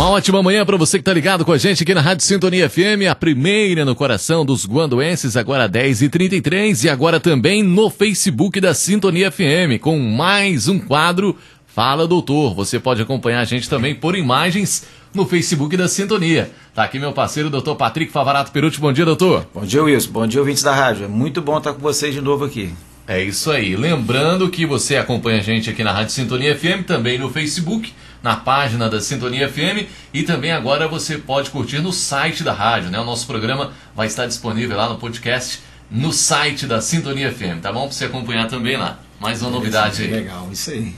Uma ótima manhã para você que tá ligado com a gente aqui na Rádio Sintonia FM, a primeira no coração dos guandoenses, agora 10h33 e agora também no Facebook da Sintonia FM, com mais um quadro Fala Doutor. Você pode acompanhar a gente também por imagens no Facebook da Sintonia. Tá aqui meu parceiro, doutor Patrick Favarato Perucci. Bom dia, doutor. Bom dia, Wilson. Bom dia, ouvintes da rádio. É muito bom estar com vocês de novo aqui. É isso aí. Lembrando que você acompanha a gente aqui na Rádio Sintonia FM, também no Facebook na página da Sintonia FM e também agora você pode curtir no site da rádio, né? O nosso programa vai estar disponível lá no podcast no site da Sintonia FM, tá bom? Para você acompanhar também lá. Mais uma novidade aí. Legal, isso aí.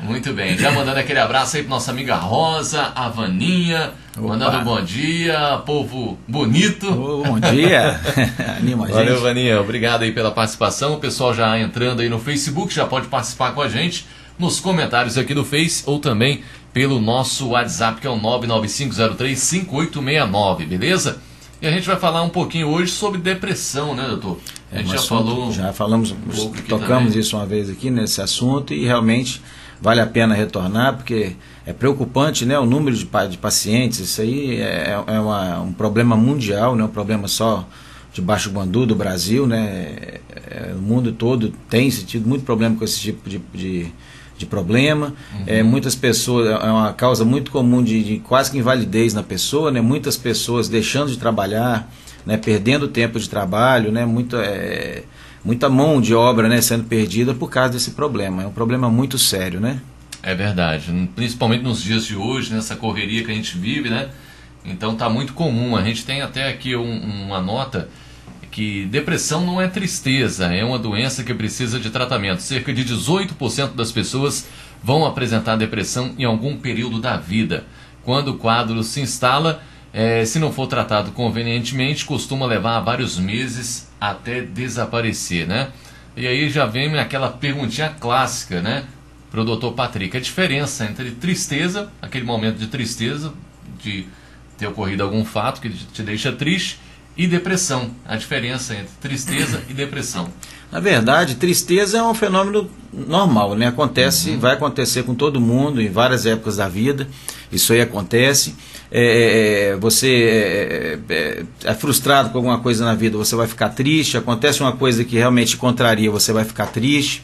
Muito bem, já mandando aquele abraço aí para nossa amiga Rosa, a Vaninha, Opa. mandando um bom dia, povo bonito. Oh, bom dia, anima a gente. Valeu, Vaninha, obrigado aí pela participação. O pessoal já entrando aí no Facebook, já pode participar com a gente nos comentários aqui do Face ou também pelo nosso WhatsApp, que é o 995035869, beleza? E a gente vai falar um pouquinho hoje sobre depressão, né, doutor? A gente é um já falou. Já falamos, um tocamos também. isso uma vez aqui nesse assunto e realmente vale a pena retornar, porque é preocupante né, o número de, de pacientes. Isso aí é, é uma, um problema mundial, não é um problema só de Baixo Guandu, do Brasil. Né, é, o mundo todo tem tido muito problema com esse tipo de, de de problema. Uhum. É, muitas pessoas, é uma causa muito comum de, de, quase que invalidez na pessoa, né? muitas pessoas deixando de trabalhar, né? perdendo tempo de trabalho, né? Muita, é, muita mão de obra né? sendo perdida por causa desse problema. É um problema muito sério, né? É verdade, principalmente nos dias de hoje, nessa correria que a gente vive, né? Então está muito comum. A gente tem até aqui um, uma nota que depressão não é tristeza, é uma doença que precisa de tratamento. Cerca de 18% das pessoas vão apresentar depressão em algum período da vida. Quando o quadro se instala, é, se não for tratado convenientemente, costuma levar vários meses até desaparecer, né? E aí já vem aquela perguntinha clássica, né? Para o doutor Patrick, a diferença entre tristeza, aquele momento de tristeza, de ter ocorrido algum fato que te deixa triste, e depressão. A diferença entre tristeza e depressão. Na verdade, tristeza é um fenômeno normal, né? Acontece, uhum. vai acontecer com todo mundo em várias épocas da vida. Isso aí acontece. É, é, é você é, é, é, frustrado com alguma coisa na vida, você vai ficar triste. Acontece uma coisa que realmente contraria, você vai ficar triste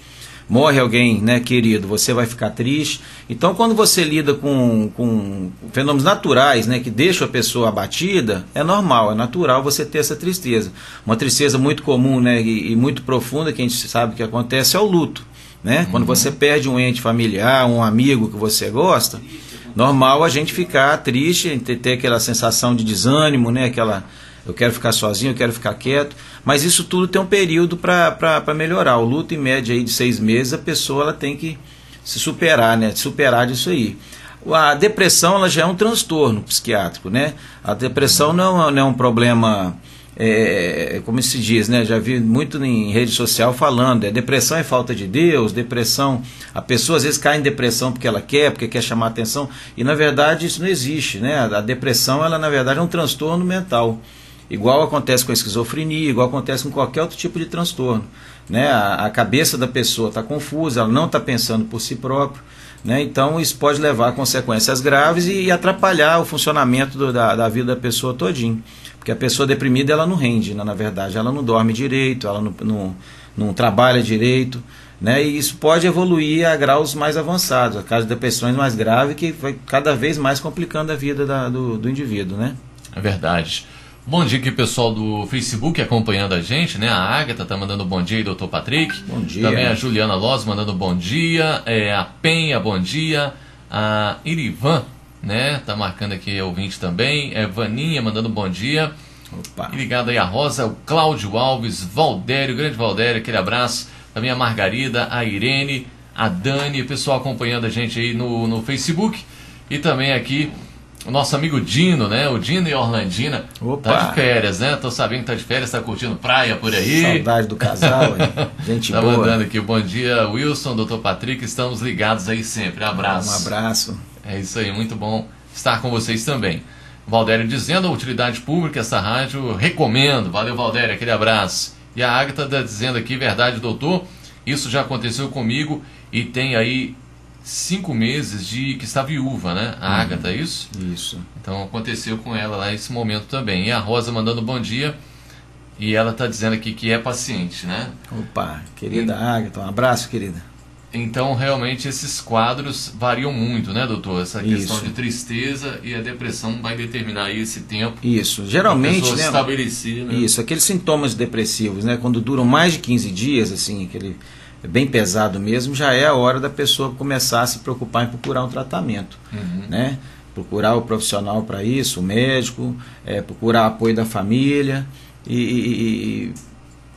morre alguém né, querido, você vai ficar triste. Então, quando você lida com, com fenômenos naturais né, que deixam a pessoa abatida, é normal, é natural você ter essa tristeza. Uma tristeza muito comum né, e, e muito profunda que a gente sabe que acontece é o luto. Né? Uhum. Quando você perde um ente familiar, um amigo que você gosta, normal a gente ficar triste, ter, ter aquela sensação de desânimo, né? aquela eu quero ficar sozinho, eu quero ficar quieto. Mas isso tudo tem um período para melhorar. O luto, em média, aí, de seis meses, a pessoa ela tem que se superar, né? Superar disso aí. A depressão ela já é um transtorno psiquiátrico, né? A depressão não, é não é um problema, é, como se diz, né? Já vi muito em rede social falando, é depressão é falta de Deus, depressão, a pessoa às vezes cai em depressão porque ela quer, porque quer chamar atenção, e na verdade isso não existe, né? A depressão ela na verdade é um transtorno mental. Igual acontece com a esquizofrenia, igual acontece com qualquer outro tipo de transtorno. Né? A, a cabeça da pessoa está confusa, ela não está pensando por si própria. Né? Então isso pode levar a consequências graves e, e atrapalhar o funcionamento do, da, da vida da pessoa todinho. Porque a pessoa deprimida ela não rende, né? na verdade, ela não dorme direito, ela não, não, não trabalha direito. Né? E isso pode evoluir a graus mais avançados, a caso de depressões mais graves, que vai cada vez mais complicando a vida da, do, do indivíduo. Né? É verdade. Bom dia aqui, pessoal do Facebook acompanhando a gente, né? A Agatha tá mandando bom dia aí, doutor Patrick. Bom dia. Também a Juliana Loz mandando bom dia. É, a Penha, bom dia. A Irivan, né? Tá marcando aqui ouvinte também. É Vaninha mandando bom dia. Opa. E ligado aí a Rosa, o Cláudio Alves, Valdério, grande Valdério, aquele abraço. Também a Margarida, a Irene, a Dani, o pessoal acompanhando a gente aí no, no Facebook. E também aqui o nosso amigo Dino, né? O Dino e Orlandina. Opa. Tá de férias, né? Tô sabendo que tá de férias, tá curtindo praia por aí. Saudade do casal, hein? Gente tá boa. Tá mandando aqui. Bom dia, Wilson, doutor Patrick. Estamos ligados aí sempre. Abraço. Um abraço. É isso aí, muito bom estar com vocês também. Valdério dizendo a utilidade pública, essa rádio, recomendo. Valeu, Valdério, aquele abraço. E a Agatha tá dizendo aqui, verdade, doutor, isso já aconteceu comigo e tem aí cinco meses de que está viúva, né? A uhum. Agatha, é isso? Isso. Então aconteceu com ela lá esse momento também. E a Rosa mandando bom dia. E ela está dizendo aqui que é paciente, né? Opa, querida e... Agatha, um abraço, querida. Então, realmente, esses quadros variam muito, né, doutor? Essa questão Isso. de tristeza e a depressão vai determinar aí esse tempo. Isso, geralmente, né? Estabelecer, né? Isso, aqueles sintomas depressivos, né? Quando duram mais de 15 dias, assim, aquele bem pesado mesmo, já é a hora da pessoa começar a se preocupar em procurar um tratamento, uhum. né? Procurar o profissional para isso, o médico, é, procurar apoio da família e, e,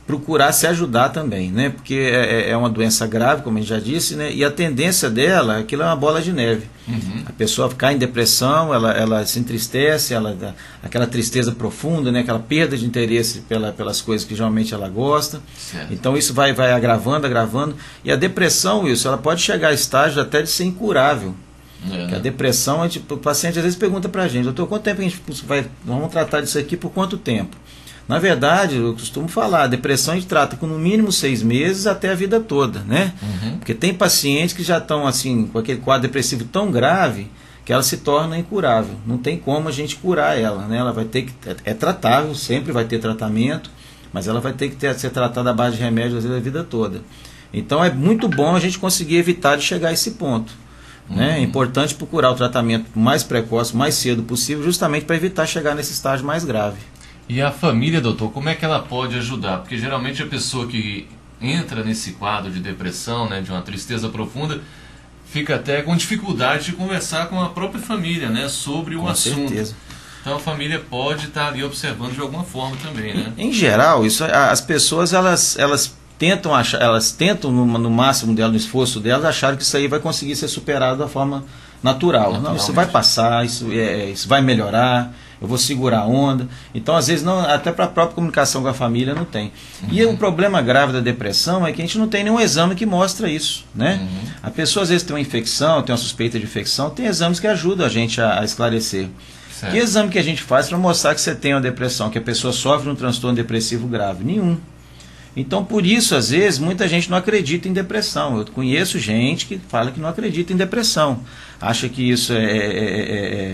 procurar se ajudar também, né? Porque é, é, é, uma doença grave, como a gente já disse, né? E a tendência dela, aquilo é uma bola de neve. Uhum. A pessoa ficar em depressão, ela, ela se entristece, ela aquela tristeza profunda, né? Aquela perda de interesse pela, pelas coisas que geralmente ela gosta. Certo. Então isso vai, vai agravando, agravando. E a depressão, isso, ela pode chegar a estágio até de ser incurável. É. a depressão, a gente, o paciente às vezes pergunta pra gente, doutor, quanto tempo a gente vai, vamos tratar disso aqui por quanto tempo? Na verdade, eu costumo falar, a depressão a gente trata com no mínimo seis meses até a vida toda, né? Uhum. Porque tem pacientes que já estão assim, com aquele quadro depressivo tão grave que ela se torna incurável. Não tem como a gente curar ela, né? Ela vai ter que é, é tratável, sempre vai ter tratamento, mas ela vai ter que ter, ser tratada à base de remédios vezes a vida toda. Então é muito bom a gente conseguir evitar de chegar a esse ponto. Uhum. Né? É importante procurar o tratamento mais precoce, mais cedo possível, justamente para evitar chegar nesse estágio mais grave. E a família, doutor, como é que ela pode ajudar? Porque geralmente a pessoa que entra nesse quadro de depressão, né, de uma tristeza profunda, fica até com dificuldade de conversar com a própria família, né, sobre o com assunto. Certeza. Então a família pode estar ali observando de alguma forma também, né? Em, em geral, isso as pessoas elas elas tentam achar, elas tentam no, no máximo dela, no esforço delas, achar que isso aí vai conseguir ser superado da forma natural. Não, isso vai passar, isso, é, isso vai melhorar eu vou segurar a onda. Então, às vezes, não, até para a própria comunicação com a família não tem. Uhum. E o problema grave da depressão é que a gente não tem nenhum exame que mostra isso. Né? Uhum. A pessoa às vezes tem uma infecção, tem uma suspeita de infecção, tem exames que ajudam a gente a, a esclarecer. Certo. Que exame que a gente faz para mostrar que você tem uma depressão, que a pessoa sofre um transtorno depressivo grave? Nenhum. Então, por isso, às vezes, muita gente não acredita em depressão. Eu conheço gente que fala que não acredita em depressão. Acha que isso é, é,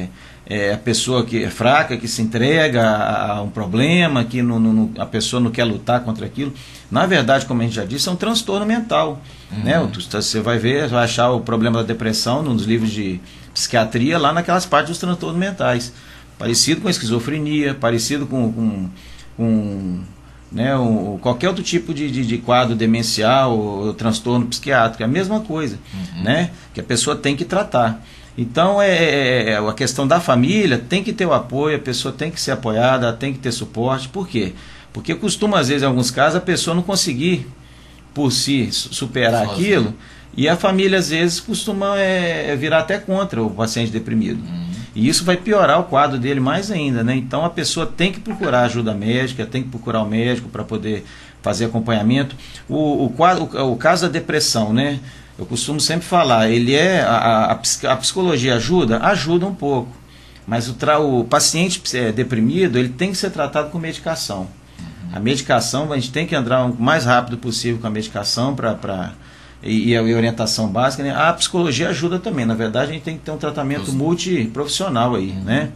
é, é a pessoa que é fraca, que se entrega a, a um problema, que não, não, a pessoa não quer lutar contra aquilo. Na verdade, como a gente já disse, é um transtorno mental. Uhum. Né? Você vai ver, vai achar o problema da depressão nos livros de psiquiatria, lá naquelas partes dos transtornos mentais. Parecido com esquizofrenia, parecido com, com, com né, um, qualquer outro tipo de, de, de, quadro demencial ou transtorno psiquiátrico. É a mesma coisa, uhum. né? que a pessoa tem que tratar. Então é, é, é, a questão da família tem que ter o apoio, a pessoa tem que ser apoiada, tem que ter suporte. Por quê? Porque costuma, às vezes, em alguns casos, a pessoa não conseguir por si superar Sozinho. aquilo, e a família, às vezes, costuma é, é, virar até contra o paciente deprimido. Uhum. E isso vai piorar o quadro dele mais ainda. Né? Então a pessoa tem que procurar ajuda médica, tem que procurar o médico para poder fazer acompanhamento. O, o, quadro, o, o caso da depressão, né? Eu costumo sempre falar, ele é a, a, a psicologia ajuda, ajuda um pouco, mas o, tra, o paciente é, deprimido ele tem que ser tratado com medicação. A medicação a gente tem que andar o mais rápido possível com a medicação para e, e, a orientação básica. Né? A psicologia ajuda também. Na verdade, a gente tem que ter um tratamento multiprofissional aí, uhum. né?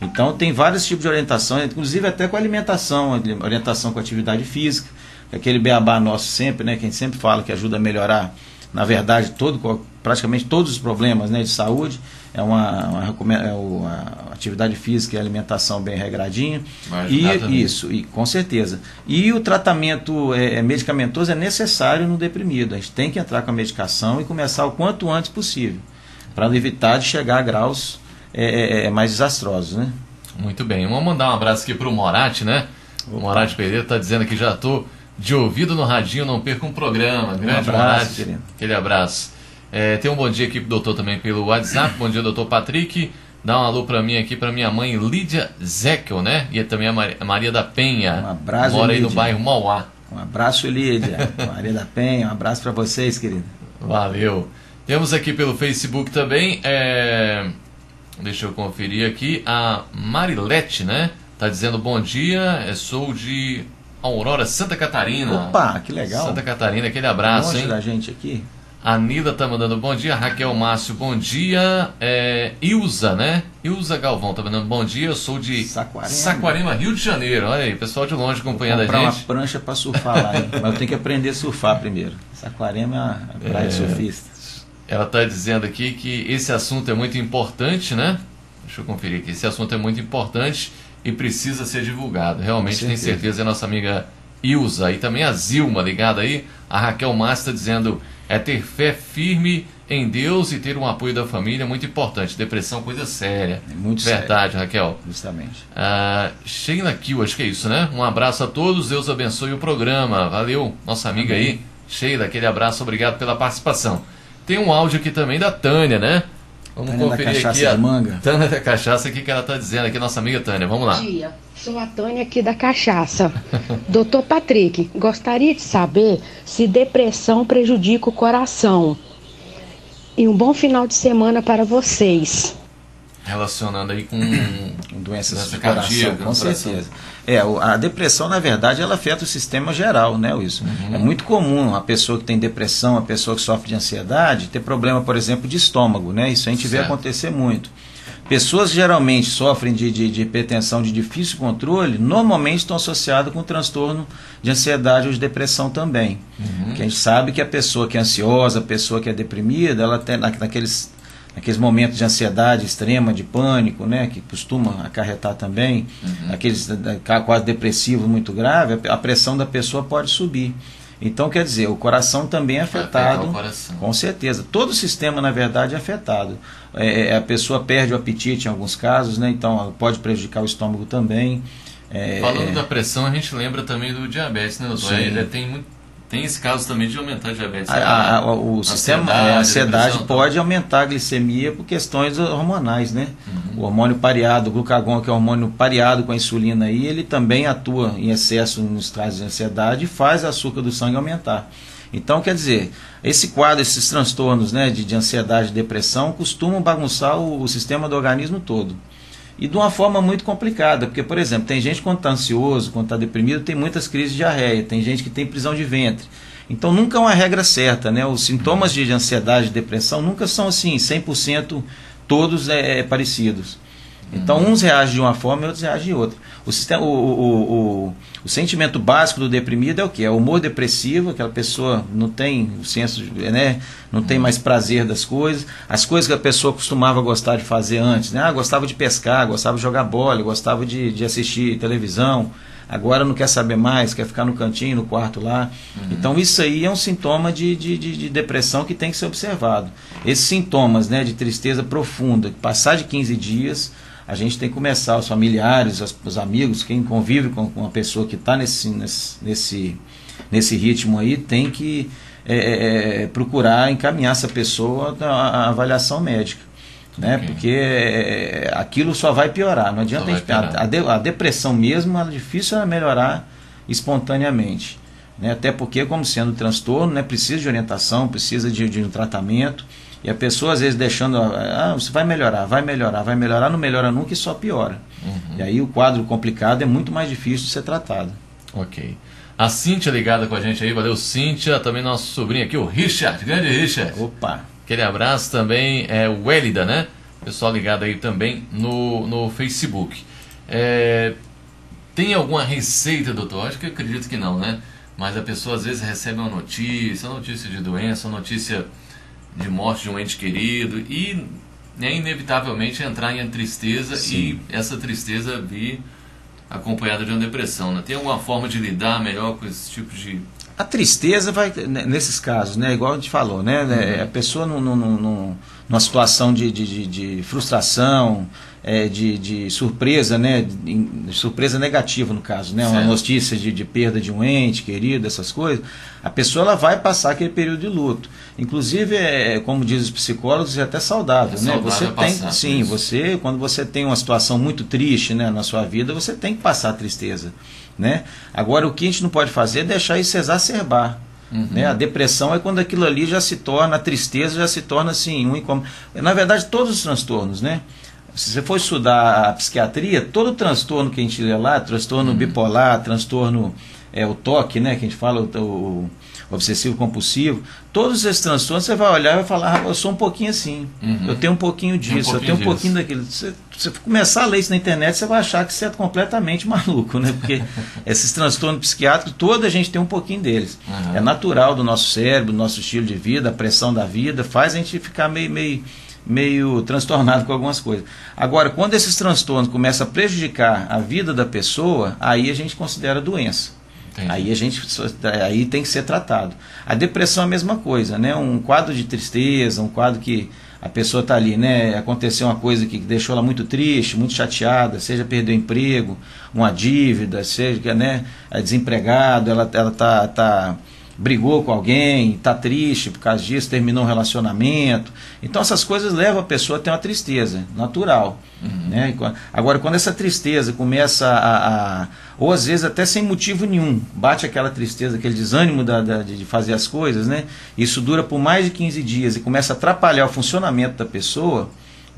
Então tem vários tipos de orientação, inclusive até com alimentação, orientação com atividade física, aquele beabá nosso sempre, né? Que a gente sempre fala que ajuda a melhorar na verdade, todo, praticamente todos os problemas né, de saúde. É uma, uma, é uma atividade física e alimentação bem regradinha. E isso, e com certeza. E o tratamento é, é, medicamentoso é necessário no deprimido. A gente tem que entrar com a medicação e começar o quanto antes possível, para evitar de chegar a graus é, é, é, mais desastrosos. Né? Muito bem. Vamos mandar um abraço aqui para o Morati, né? O Morati Pereira está dizendo que já estou. Tô de ouvido no radinho, não perca um programa. Grande um abraço, querido. Aquele abraço. É, tem um bom dia aqui pro doutor também pelo WhatsApp. bom dia, doutor Patrick. Dá um alô para mim aqui, para minha mãe Lídia Zekel, né? E também a Maria da Penha. Um abraço, Mora aí no bairro Mauá. Um abraço, Lídia. Maria da Penha, um abraço para vocês, querido. Valeu. Temos aqui pelo Facebook também, é... deixa eu conferir aqui, a Marilete, né? Tá dizendo bom dia, é, sou de Aurora, Santa Catarina. Opa, que legal. Santa Catarina, aquele abraço, Longe hein? da gente aqui. A Nila tá mandando bom dia, Raquel Márcio, bom dia. É, Ilza, né? Ilza Galvão tá mandando bom dia. Eu sou de Saquarema, Saquarema Rio de Janeiro. Olha aí, pessoal de longe acompanhando a gente. uma prancha para surfar lá, hein? mas eu tenho que aprender a surfar primeiro. Saquarema é a praia é, de surfistas. Ela tá dizendo aqui que esse assunto é muito importante, né? Deixa eu conferir aqui. Esse assunto é muito importante e precisa ser divulgado. Realmente, certeza. tem certeza, é nossa amiga Ilza. E também a Zilma ligada aí. A Raquel Massa dizendo é ter fé firme em Deus e ter um apoio da família muito importante. Depressão, coisa séria. É muito Verdade, sério. Raquel. Justamente. Ah, Sheila Kill, acho que é isso, né? Um abraço a todos, Deus abençoe o programa. Valeu, nossa amiga Amém. aí. Sheila, aquele abraço, obrigado pela participação. Tem um áudio aqui também da Tânia, né? Vamos Tânia conferir da cachaça aqui a de manga. Tânia da Cachaça, o que, que ela está dizendo aqui, nossa amiga Tânia. Vamos lá. Bom dia. Sou a Tânia aqui da Cachaça. Doutor Patrick, gostaria de saber se depressão prejudica o coração. E um bom final de semana para vocês. Relacionando aí com doenças do coração, com certeza. É, a depressão, na verdade, ela afeta o sistema geral, né, Wilson? Uhum. É muito comum a pessoa que tem depressão, a pessoa que sofre de ansiedade, ter problema, por exemplo, de estômago, né? Isso a gente certo. vê acontecer muito. Pessoas que geralmente sofrem de, de, de, hipertensão de difícil controle, normalmente estão associadas com transtorno de ansiedade ou de depressão também. Uhum. Que a gente sabe que a pessoa que é ansiosa, a pessoa que é deprimida, ela tem naqueles, naqueles momentos de ansiedade extrema, de pânico, né, que costuma acarretar também, uhum. aqueles quase depressivos muito grave, a pressão da pessoa pode subir. Então, quer dizer, o coração também é afetado. Com certeza. Todo o sistema, na verdade, é afetado. É, é, a pessoa perde o apetite em alguns casos, né? então pode prejudicar o estômago também. É, Falando da pressão, a gente lembra também do diabetes, né, doutor? Ele tem muito tem esse caso também de aumentar a diabetes. A, a, o sistema, a ansiedade pode aumentar a glicemia por questões hormonais, né? Uhum. O hormônio pareado, o glucagon, que é o hormônio pareado com a insulina aí, ele também atua em excesso nos trajes de ansiedade e faz o açúcar do sangue aumentar. Então, quer dizer, esse quadro, esses transtornos né, de, de ansiedade e depressão costumam bagunçar o, o sistema do organismo todo e de uma forma muito complicada, porque, por exemplo, tem gente quando está ansioso, quando está deprimido, tem muitas crises de diarreia, tem gente que tem prisão de ventre. Então nunca é uma regra certa, né? Os sintomas de ansiedade e depressão nunca são assim, 100% todos é, é, parecidos. Então uns reagem de uma forma e outros reagem de outra. O, sistema, o, o, o, o sentimento básico do deprimido é o que? É o humor depressivo, aquela pessoa não tem o senso, né? não tem mais prazer das coisas. As coisas que a pessoa costumava gostar de fazer antes, né? Ah, gostava de pescar, gostava de jogar bola, gostava de, de assistir televisão. Agora não quer saber mais, quer ficar no cantinho, no quarto lá. Uhum. Então isso aí é um sintoma de, de, de, de, depressão que tem que ser observado. Esses sintomas né, de tristeza profunda, passar de 15 dias, a gente tem que começar, os familiares, os, os amigos, quem convive com, com uma pessoa que está nesse, nesse, nesse, nesse ritmo aí, tem que é, é, é procurar encaminhar essa pessoa à avaliação médica. Né? Okay. Porque é, aquilo só vai piorar. Não adianta a, gente, a, de, a, depressão mesmo, é difícil melhorar espontaneamente. Né? Até porque, como sendo transtorno, né, precisa de orientação, precisa de, de um tratamento. E a pessoa, às vezes, deixando. Ah, você vai melhorar, vai melhorar, vai melhorar, não melhora nunca e só piora. Uhum. E aí o quadro complicado é muito mais difícil de ser tratado. Ok. A Cíntia ligada com a gente aí, valeu Cíntia, também nosso sobrinho aqui, o Richard, grande Richard. Opa! Aquele abraço também, é o né? Pessoal ligado aí também no, no Facebook. É, tem alguma receita, doutor? Acho que eu acredito que não, né? Mas a pessoa às vezes recebe uma notícia, uma notícia de doença, uma notícia de morte de um ente querido e né, inevitavelmente entrar em tristeza Sim. e essa tristeza vir acompanhada de uma depressão. Né? Tem alguma forma de lidar melhor com esse tipo de a tristeza vai né, nesses casos, né? Igual a gente falou, né? Uhum. A pessoa num, num, num, numa situação de, de, de frustração, é, de, de surpresa, né? De, surpresa negativa no caso, né? Certo. Uma notícia de, de perda de um ente querido, essas coisas. A pessoa ela vai passar aquele período de luto. Inclusive, é, é como dizem os psicólogos, é até saudável, é né? Saudável você tem, sim, você quando você tem uma situação muito triste, né, na sua vida, você tem que passar a tristeza. Né? Agora, o que a gente não pode fazer é deixar isso exacerbar. Uhum. Né? A depressão é quando aquilo ali já se torna, a tristeza já se torna assim, um incômodo. Na verdade, todos os transtornos, né? Se você for estudar a psiquiatria, todo transtorno que a gente lê lá, transtorno uhum. bipolar, transtorno, é, o toque, né? Que a gente fala, o, o obsessivo compulsivo, todos esses transtornos você vai olhar e vai falar, ah, eu sou um pouquinho assim, uhum. eu tenho um pouquinho disso, um pouquinho eu tenho um pouquinho disso. daquilo. Você, você começar a ler isso na internet, você vai achar que você é completamente maluco, né? Porque esses transtornos psiquiátricos, toda a gente tem um pouquinho deles. Uhum. É natural do nosso cérebro, do nosso estilo de vida, a pressão da vida, faz a gente ficar meio, meio, meio transtornado com algumas coisas. Agora, quando esses transtornos começam a prejudicar a vida da pessoa, aí a gente considera doença. Entendi. Aí a gente aí tem que ser tratado. A depressão é a mesma coisa, né? Um quadro de tristeza, um quadro que a pessoa está ali, né? Aconteceu uma coisa que deixou ela muito triste, muito chateada, seja perdeu emprego, uma dívida, seja né, é desempregado, ela ela tá, tá brigou com alguém, está triste por causa disso, terminou um relacionamento. Então essas coisas levam a pessoa a ter uma tristeza natural. Uhum. Né? Agora, quando essa tristeza começa a, a, Ou às vezes até sem motivo nenhum, bate aquela tristeza, aquele desânimo da, da, de fazer as coisas, né? isso dura por mais de 15 dias e começa a atrapalhar o funcionamento da pessoa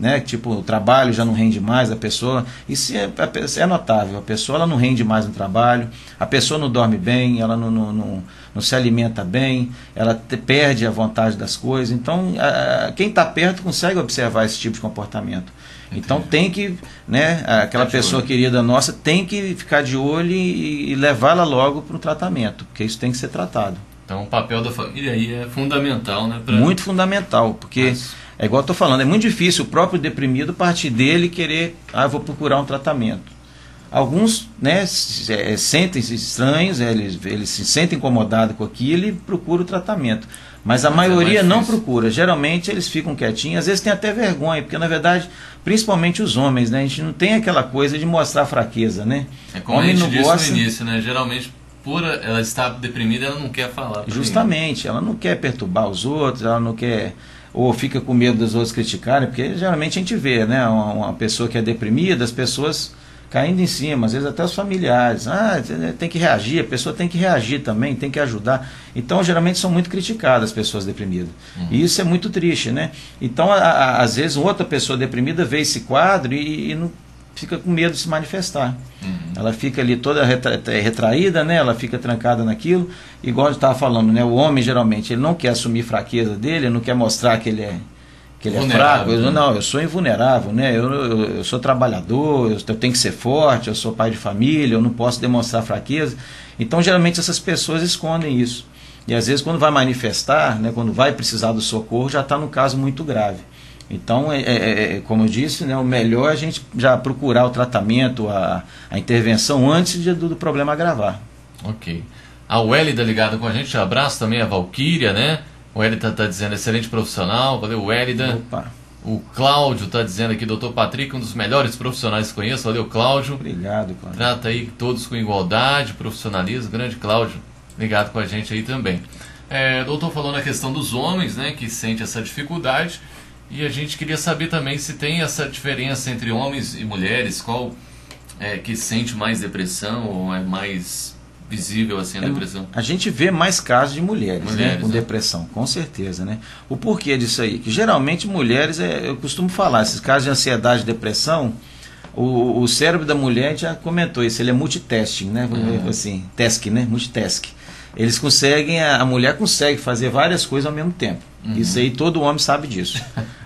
né? Tipo, o trabalho já não rende mais, a pessoa. Isso é, é notável. A pessoa ela não rende mais no trabalho, a pessoa não dorme bem, ela não, não, não, não se alimenta bem, ela te, perde a vontade das coisas. Então, a, quem está perto consegue observar esse tipo de comportamento. Entendi. Então tem que, né, aquela tá pessoa querida nossa tem que ficar de olho e, e levá-la logo para o tratamento, porque isso tem que ser tratado. Então o papel da família aí é fundamental, né? Pra... Muito fundamental, porque Mas é igual eu estou falando, é muito difícil o próprio deprimido partir dele querer, ah, vou procurar um tratamento. Alguns né, é, sentem-se estranhos, é, eles, eles se sentem incomodados com aquilo e procuram o tratamento. Mas a Mas é maioria é não procura. Geralmente eles ficam quietinhos, às vezes tem até vergonha, porque na verdade, principalmente os homens, né, a gente não tem aquela coisa de mostrar fraqueza, né? É como Homem a gente disse gosta... no início, né? Geralmente por ela estar deprimida, ela não quer falar. Justamente, ela não quer perturbar os outros, ela não quer ou fica com medo dos outros criticarem, porque geralmente a gente vê, né, uma, uma, pessoa que é deprimida, as pessoas caindo em cima, às vezes até os familiares, ah, tem que reagir, a pessoa tem que reagir também, tem que ajudar. Então, geralmente são muito criticadas as pessoas deprimidas. Uhum. E isso é muito triste, né? Então, a, a, às vezes, outra pessoa deprimida vê esse quadro e, e não fica com medo de se manifestar. Uhum. Ela fica ali toda retra retraída, né? ela fica trancada naquilo. Igual eu estava falando, né? o homem geralmente ele não quer assumir fraqueza dele, ele não quer mostrar que ele é, que ele é fraco. Eu, não, eu sou invulnerável, né? eu, eu, eu sou trabalhador, eu, eu, tenho que ser forte, eu sou pai de família, eu não posso demonstrar fraqueza. Então, geralmente, essas pessoas escondem isso. E às vezes, quando vai manifestar, né, quando vai precisar do socorro, já está no caso muito grave. Então, é, é, é, como eu disse, né, o melhor é a gente já procurar o tratamento, a, a intervenção antes de, do, do, problema agravar. Ok. A Wélida ligada com a gente, abraço também a Valquíria, né? O Wélida está dizendo excelente profissional, valeu Wélida. Opa. O Cláudio está dizendo aqui, doutor Patrick, um dos melhores profissionais que conheço. Valeu, Cláudio. Obrigado, Cláudio. Trata aí todos com igualdade, profissionalismo. Grande Cláudio, ligado com a gente aí também. É, doutor falou na questão dos homens, né, que sente essa dificuldade. E a gente queria saber também se tem essa diferença entre homens e mulheres, qual é que sente mais depressão ou é mais visível assim a é, depressão? A gente vê mais casos de mulheres, né, mulheres né, com né? depressão, com certeza, né? O porquê disso aí? Que geralmente mulheres, é, eu costumo falar, esses casos de ansiedade e depressão, o, o cérebro da mulher já comentou isso, ele é multitasking, né? Uhum. Assim, task, né? Multitask. Eles conseguem, a, a mulher consegue fazer várias coisas ao mesmo tempo. Uhum. Isso aí todo homem sabe disso.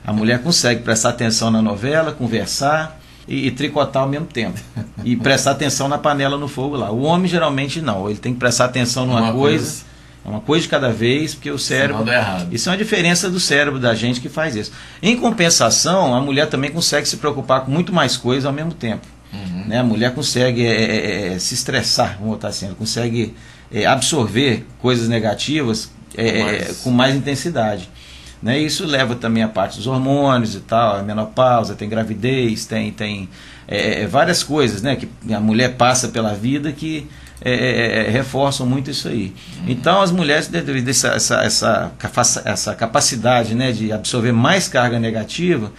A mulher consegue prestar atenção na novela, conversar e, e, tricotar ao mesmo tempo. E prestar atenção na panela no fogo lá. O homem geralmente não. Ele tem que prestar atenção numa uma coisa, coisa, uma coisa de cada vez, porque o cérebro. Isso é uma diferença do cérebro da gente que faz isso. Em compensação, a mulher também consegue se preocupar com muito mais coisas ao mesmo tempo. Uhum. Né? A mulher consegue é, é, é, se estressar, vamos botar assim, ela consegue é, absorver coisas negativas é, mais... com mais intensidade. Né? Isso leva também a parte dos hormônios e tal, a menopausa, tem gravidez, tem, tem é, é várias coisas né? que a mulher passa pela vida que é, é, é reforçam muito isso aí. Uhum. Então as mulheres, devido a essa, essa, essa, capacidade né, de absorver mais carga negativa,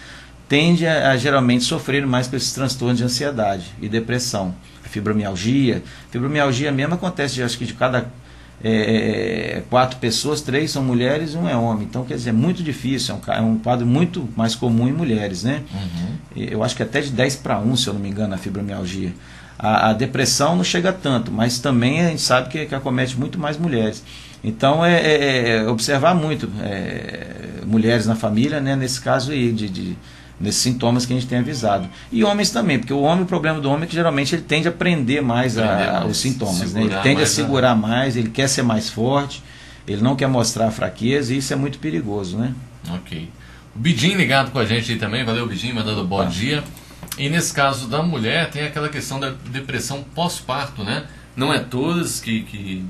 tende a, a geralmente sofrer mais com esses transtornos de ansiedade e depressão. Fibromialgia. Fibromialgia mesmo acontece, acho que de cada é, quatro pessoas, três são mulheres e um é homem. Então, quer dizer, é muito difícil, é um, é um quadro muito mais comum em mulheres, né? Uhum. Eu acho que até de 10 para 1, se eu não me engano, a fibromialgia. A, a, depressão não chega tanto, mas também a gente sabe que, que acomete muito mais mulheres. Então é, é, é observar muito é, mulheres na família, né, nesse caso aí, de, de, nesses sintomas que a gente tem avisado. E homens também, porque o homem, o problema do homem é que geralmente ele tende a prender mais, a, mais os sintomas. Né? Ele tende a segurar mais, ele quer ser mais forte, ele não quer mostrar fraqueza e isso é muito perigoso, né? Ok. O Bidim ligado com a gente aí também, valeu Bidim, mandando bom ah. dia. E nesse caso da mulher, tem aquela questão da depressão pós-parto, né? Não é todas que, que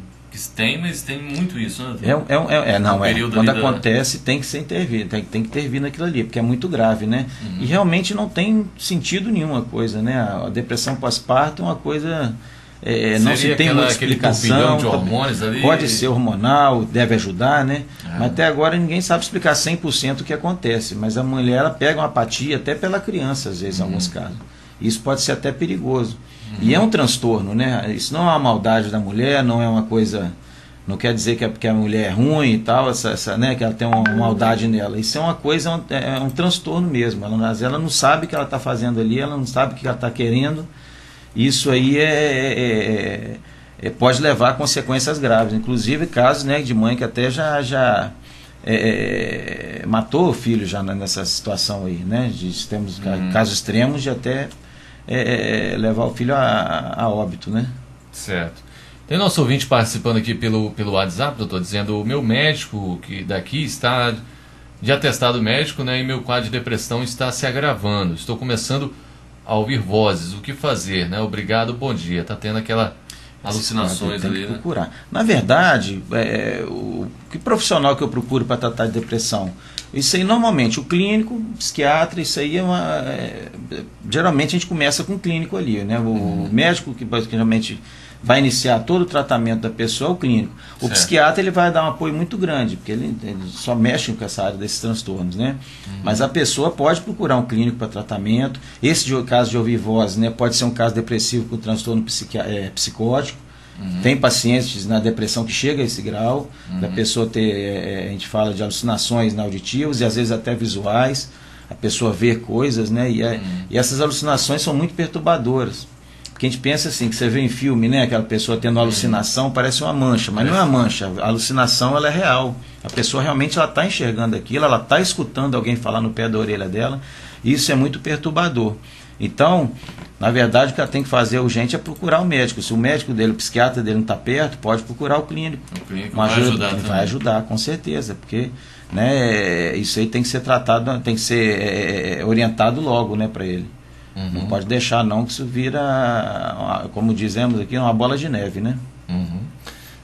tem, mas tem muito isso, né? É, é, é, é não, é. Quando acontece, tem que ser intervir, tem, tem que intervir naquilo ali, porque é muito grave, né? Uhum. E realmente não tem sentido nenhuma coisa, né? A, depressão pós-parto é uma coisa é, não se tem aquela, muita explicação. de hormônios ali? Pode ser hormonal, deve ajudar, né? É. Mas até agora ninguém sabe explicar 100% o que acontece. Mas a mulher ela pega uma apatia até pela criança, às vezes, uhum. em alguns casos. Isso pode ser até perigoso. Uhum. E é um transtorno, né? Isso não é uma maldade da mulher, não é uma coisa. Não quer dizer que a, que a mulher é ruim e tal, essa, essa, né, que ela tem uma maldade nela. Isso é uma coisa, é um, é um transtorno mesmo. Ela, ela não sabe o que ela está fazendo ali, ela não sabe o que ela está querendo isso aí é, é, é, é, pode levar a consequências graves. Inclusive casos né, de mãe que até já, já é, é, matou o filho já nessa situação aí, né? De, temos uhum. casos extremos de até levar o filho a, a óbito, né? Certo. Tem nosso ouvinte participando aqui pelo, pelo WhatsApp, doutor, dizendo o meu médico que daqui está de atestado médico, né, e meu quadro de depressão está se agravando. Estou começando a ouvir vozes, o que fazer, né? Obrigado, bom dia. Tá tendo aquela alucinações tem ali, que né? procurar. Na verdade, é, o que profissional que eu procuro para tratar de depressão? Isso aí normalmente, o clínico, o psiquiatra, isso aí é uma. É, geralmente a gente começa com o clínico ali, né? O uhum. médico que geralmente vai iniciar todo o tratamento da pessoa, o clínico. O certo. psiquiatra ele vai dar um apoio muito grande, porque ele, ele, só mexe com essa área desses transtornos, né? Uhum. Mas a pessoa pode procurar um clínico para tratamento. Esse de, caso de ouvir voz, né, pode ser um caso depressivo com transtorno é, psicótico. Uhum. Tem pacientes na depressão que chega a esse grau, uhum. da pessoa ter, é, a gente fala de alucinações auditivas e às vezes até visuais, a pessoa ver coisas, né? E, é, uhum. e essas alucinações são muito perturbadoras. Porque a gente pensa assim, que você vê em filme, né, aquela pessoa tendo alucinação, parece uma mancha, mas não é uma mancha, a alucinação ela é real. A pessoa realmente ela está enxergando aquilo, ela está escutando alguém falar no pé da orelha dela, e isso é muito perturbador. Então, na verdade, o que ela tem que fazer urgente é procurar o médico. Se o médico dele, o psiquiatra dele não está perto, pode procurar o clínico. O clínico vai ajuda, ajudar. Vai ajudar, com certeza, porque né, isso aí tem que ser tratado, tem que ser é, é orientado logo né, para ele. Uhum. Não pode deixar não que isso vira, como dizemos aqui, uma bola de neve, né? Uhum.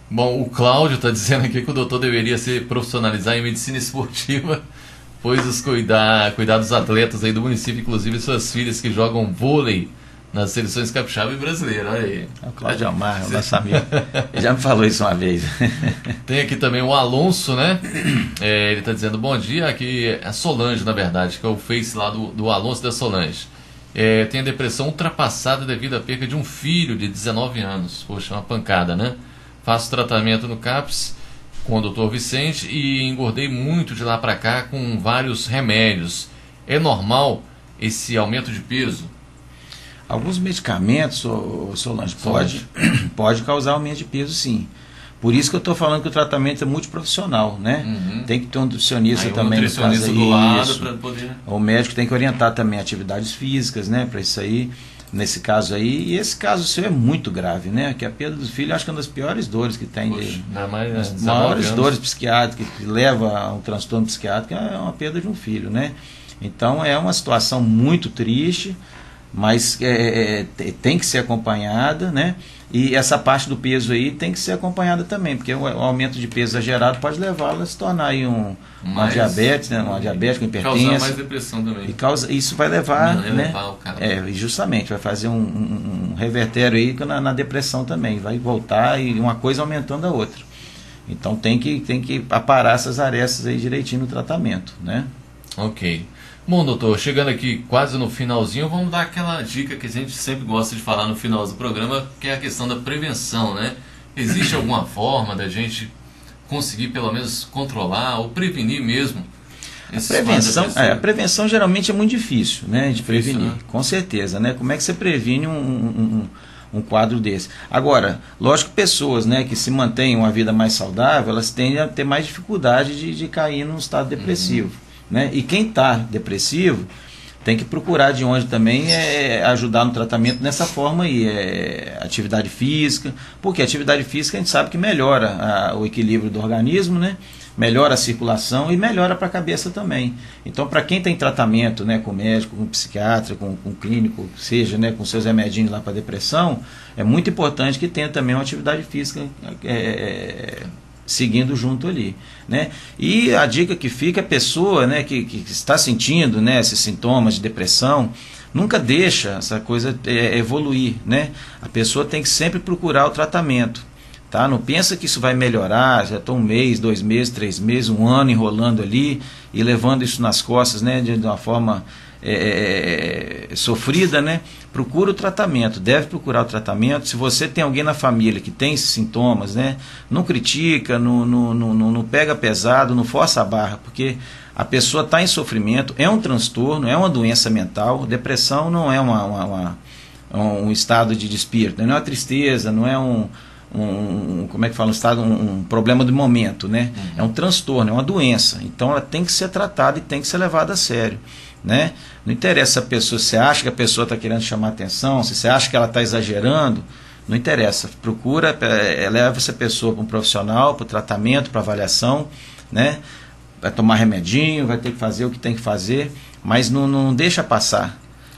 Bom, o Cláudio está dizendo aqui que o doutor deveria se profissionalizar em medicina esportiva, pois os cuidar, cuidar dos atletas aí do município, inclusive suas filhas que jogam vôlei nas seleções capixaba e brasileira. Olha aí. É o Cláudio Amar, o nosso amigo. Ele já me falou isso uma vez. Tem aqui também o Alonso, né? É, ele está dizendo bom dia. Aqui é Solange, na verdade, que é o face lá do, do Alonso da Solange é, tem a depressão ultrapassada devido à perda de um filho de 19 anos. Poxa, uma pancada, né? Faço tratamento no CAPS com o Dr. Vicente e engordei muito de lá para cá com vários remédios. É normal esse aumento de peso? Alguns medicamentos, Solange, pode, pode causar aumento de peso sim. Por isso que eu estou falando que o tratamento é multiprofissional, né? Uhum. Tem que ter um nutricionista Aí, também um nutricionista no caso, do lado para poder. O médico tem que orientar também atividades físicas, né? Para isso aí, nesse caso aí. E esse caso seu é muito grave, né? Que a perda do filho, acho que é uma das piores dores que tem. Poxa, de, mais, as maiores anos. dores psiquiátricas que leva a um transtorno psiquiátrico é uma perda de um filho, né? Então é uma situação muito triste, mas é, é, tem que ser acompanhada, né? E essa parte do peso aí tem que ser acompanhada também, porque o, aumento de peso exagerado pode levá-la a se tornar aí um, uma diabetes, né? uma diabética, hipertensa. Causar mais depressão também. E causa, isso vai levar, Não, né? Levar é, justamente, vai fazer um, um, um revertério aí na, na, depressão também, vai voltar e uma coisa aumentando a outra. Então tem que, tem que aparar essas arestas aí direitinho no tratamento, né? Ok. Bom, doutor, chegando aqui quase no finalzinho, vamos dar aquela dica que a gente sempre gosta de falar no final do programa, que é a questão da prevenção, né? Existe alguma forma da gente conseguir pelo menos controlar ou prevenir mesmo A prevenção, é, a prevenção geralmente é muito difícil, né, de prevenir, né? com certeza, né? Como é que você previne um, um, um, quadro desse? Agora, lógico, pessoas, né, que se mantêm uma vida mais saudável, elas tendem a ter mais dificuldade de, de cair num estado depressivo, uhum. Né? E quem está depressivo tem que procurar de onde também é, ajudar no tratamento nessa forma aí, é, atividade física, porque atividade física a gente sabe que melhora a, o equilíbrio do organismo, né? melhora a circulação e melhora para a cabeça também. Então, para quem tem tratamento né, com médico, com psiquiatra, com, com clínico, seja né, com seus remedinhos lá para depressão, é muito importante que tenha também uma atividade física é, é seguindo junto ali. Né? E a dica que fica, a pessoa né, que, que está sentindo né, esses sintomas de depressão, nunca deixa essa coisa é, evoluir. Né? A pessoa tem que sempre procurar o tratamento. Tá? Não pensa que isso vai melhorar, já estou um mês, dois meses, três meses, um ano enrolando ali e levando isso nas costas né, de, de uma forma é, é, é, sofrida, né? Procura o tratamento, deve procurar o tratamento. Se você tem alguém na família que tem esses sintomas, né? Não critica, não, não, não, não pega pesado, não força a barra, porque a pessoa está em sofrimento, é um transtorno, é uma doença mental. Depressão não é uma, uma, uma um estado de espírito, não é uma tristeza, não é um, um, como é que fala, um estado, um, um problema de momento, né? Uhum. É um transtorno, é uma doença. Então ela tem que ser tratada e tem que ser levada a sério. Né? Não interessa a pessoa, se você acha que a pessoa está querendo chamar atenção, se você acha que ela está exagerando, não interessa. Procura, é, leva essa pessoa para um profissional, para o tratamento, para avaliação, né? vai tomar remedinho, vai ter que fazer o que tem que fazer, mas não, não deixa passar.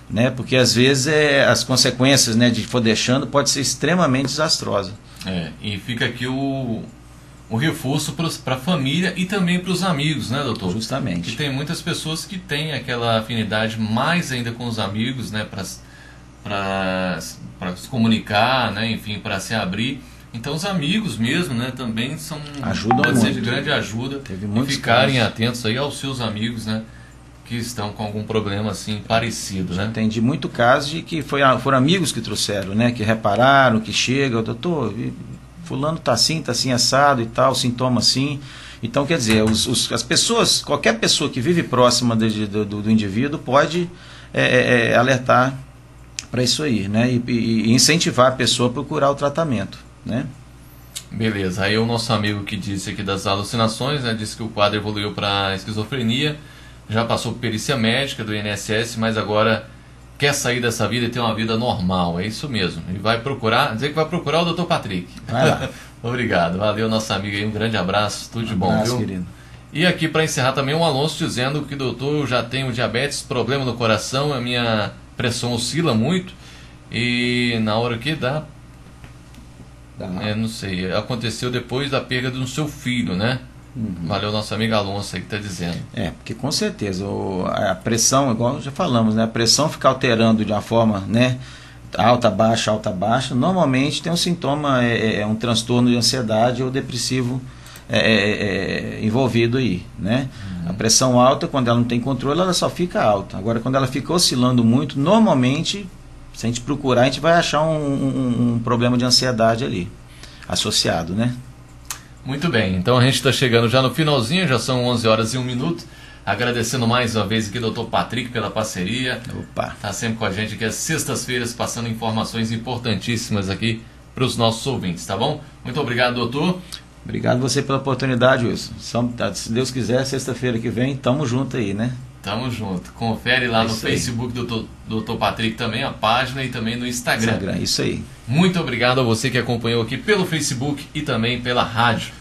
Né? Porque às vezes é, as consequências né, de for deixando pode ser extremamente desastrosa. É, e fica aqui o, um reforço para a família e também para os amigos, né, doutor? Justamente. Que tem muitas pessoas que têm aquela afinidade mais ainda com os amigos, né, para se comunicar, né, enfim, para se abrir. Então os amigos mesmo, né, também são Ajudam pode ser de grande ajuda Teve e ficarem casos. atentos aí aos seus amigos, né, que estão com algum problema assim parecido, né? Entendi muito casos de que foi, foram amigos que trouxeram, né, que repararam, que chega, doutor, fulano tá assim, tá assim assado e tal, sintoma assim. Então, quer dizer, os, os, as pessoas, qualquer pessoa que vive próxima de, do, do, indivíduo pode é, é, é alertar para isso aí, né? E, e, incentivar a pessoa a procurar o tratamento, né? Beleza, aí o nosso amigo que disse aqui das alucinações, né, disse que o quadro evoluiu para esquizofrenia, já passou por perícia médica do INSS, mas agora quer sair dessa vida e ter uma vida normal. É isso mesmo. E vai procurar, dizer que vai procurar o Dr. Patrick. Obrigado. Valeu, nossa amiga aí. Um grande abraço. Tudo de um bom, abraço, viu? querido. E aqui para encerrar também um Alonso dizendo que doutor, eu já tenho diabetes, problema no coração, a minha pressão oscila muito e na hora que dá, dá. É, não sei, aconteceu depois da perda do seu filho, né? Uhum. Valeu nosso amigo Alonso aí que está dizendo. É, porque com certeza o, a pressão, igual já falamos, né? A pressão fica alterando de uma forma, né? Alta, baixa, alta, baixa. Normalmente tem um sintoma, é, é, é um transtorno de ansiedade ou depressivo é, é, é envolvido aí, né? Uhum. A pressão alta, quando ela não tem controle, ela só fica alta. Agora, quando ela fica oscilando muito, normalmente, se a gente procurar, a gente vai achar um, um, um problema de ansiedade ali, associado, né? Muito bem, então a gente está chegando já no finalzinho, já são 11 horas e 1 minuto. Agradecendo mais uma vez aqui Dr. Patrick pela parceria. Opa! Está sempre com a gente aqui às sextas-feiras, passando informações importantíssimas aqui para os nossos ouvintes, tá bom? Muito obrigado, doutor. Obrigado você pela oportunidade, Wilson. Se Deus quiser, sexta-feira que vem, tamo junto aí, né? Tamo junto. Confere lá é no Facebook do Dr. Patrick também, a página e também no Instagram. Instagram, isso aí. Muito obrigado a você que acompanhou aqui pelo Facebook e também pela rádio.